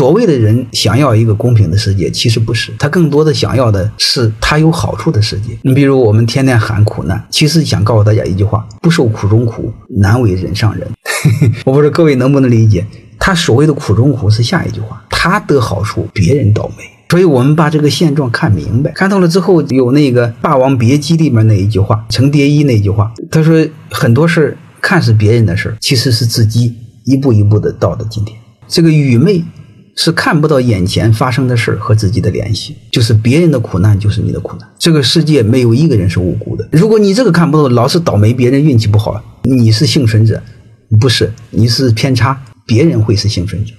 所谓的人想要一个公平的世界，其实不是，他更多的想要的是他有好处的世界。你比如我们天天喊苦难，其实想告诉大家一句话：不受苦中苦，难为人上人。我不知道各位能不能理解，他所谓的苦中苦是下一句话，他得好处，别人倒霉。所以我们把这个现状看明白，看透了之后，有那个《霸王别姬》里面那一句话，程蝶衣那句话，他说很多事看似别人的事，其实是自己一步一步的到的今天。这个愚昧是看不到眼前发生的事儿和自己的联系，就是别人的苦难就是你的苦难。这个世界没有一个人是无辜的。如果你这个看不到，老是倒霉，别人运气不好，你是幸存者，不是，你是偏差，别人会是幸存者。